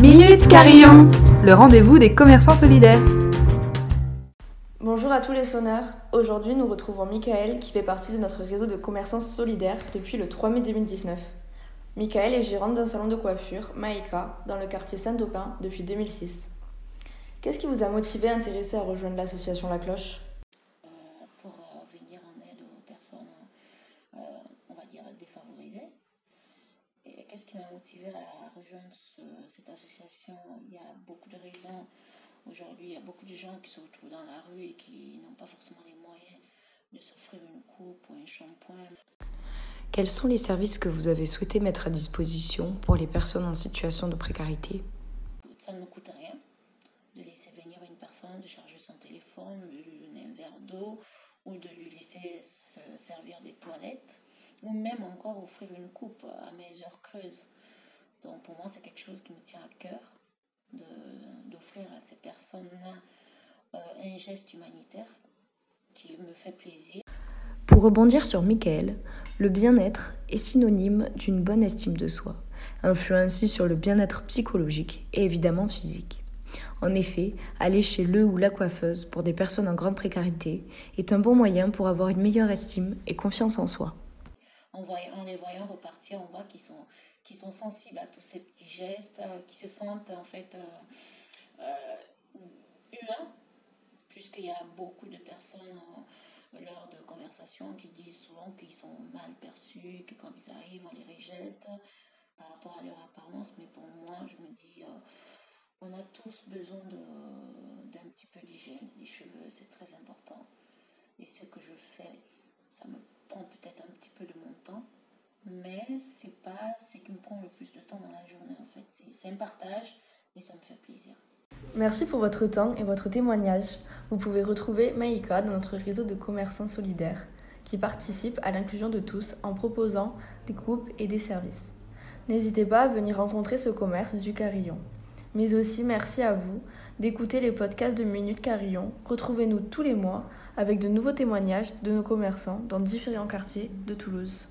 Minute Carillon, le rendez-vous des commerçants solidaires. Bonjour à tous les sonneurs. Aujourd'hui, nous retrouvons Michael qui fait partie de notre réseau de commerçants solidaires depuis le 3 mai 2019. Michael est gérante d'un salon de coiffure, Maïka, dans le quartier Saint-Aupin depuis 2006. Qu'est-ce qui vous a motivé, intéressé à rejoindre l'association La Cloche euh, Pour euh, venir en aide aux personnes, euh, on va dire, défavorisées. Et qu'est-ce qui m'a motivé à rejoindre cette association Il y a beaucoup de raisons. Aujourd'hui, il y a beaucoup de gens qui se retrouvent dans la rue et qui n'ont pas forcément les moyens de s'offrir une coupe ou un shampoing. Quels sont les services que vous avez souhaité mettre à disposition pour les personnes en situation de précarité? Ça ne coûte rien de laisser venir une personne, de charger son téléphone, de lui donner un verre d'eau ou de lui laisser se servir des toilettes ou même encore offrir une coupe à mes heures creuses. Donc pour moi, c'est quelque chose qui me tient à cœur d'offrir à ces personnes-là euh, un geste humanitaire qui me fait plaisir. Pour rebondir sur Michael, le bien-être est synonyme d'une bonne estime de soi, influent ainsi sur le bien-être psychologique et évidemment physique. En effet, aller chez le ou la coiffeuse pour des personnes en grande précarité est un bon moyen pour avoir une meilleure estime et confiance en soi. En, les voyant repartir, on voit qu'ils sont, sont sensibles à tous ces petits gestes, euh, qui se sentent en fait euh, euh, humains, puisqu'il y a beaucoup de personnes lors de conversations qui disent souvent qu'ils sont mal perçus, que quand ils arrivent, on les rejette par rapport à leur apparence. Mais pour moi, je me dis, euh, on a tous besoin d'un petit peu d'hygiène. Les cheveux, c'est très important. Et ce que je fais, ça me prend peut-être un petit peu de mon temps, mais c'est pas ce qui me prend le plus de temps dans la journée en fait. C'est un partage et ça me fait plaisir. Merci pour votre temps et votre témoignage. Vous pouvez retrouver Maïka dans notre réseau de commerçants solidaires qui participent à l'inclusion de tous en proposant des groupes et des services. N'hésitez pas à venir rencontrer ce commerce du Carillon. Mais aussi merci à vous d'écouter les podcasts de Minute Carillon. Retrouvez-nous tous les mois avec de nouveaux témoignages de nos commerçants dans différents quartiers de Toulouse.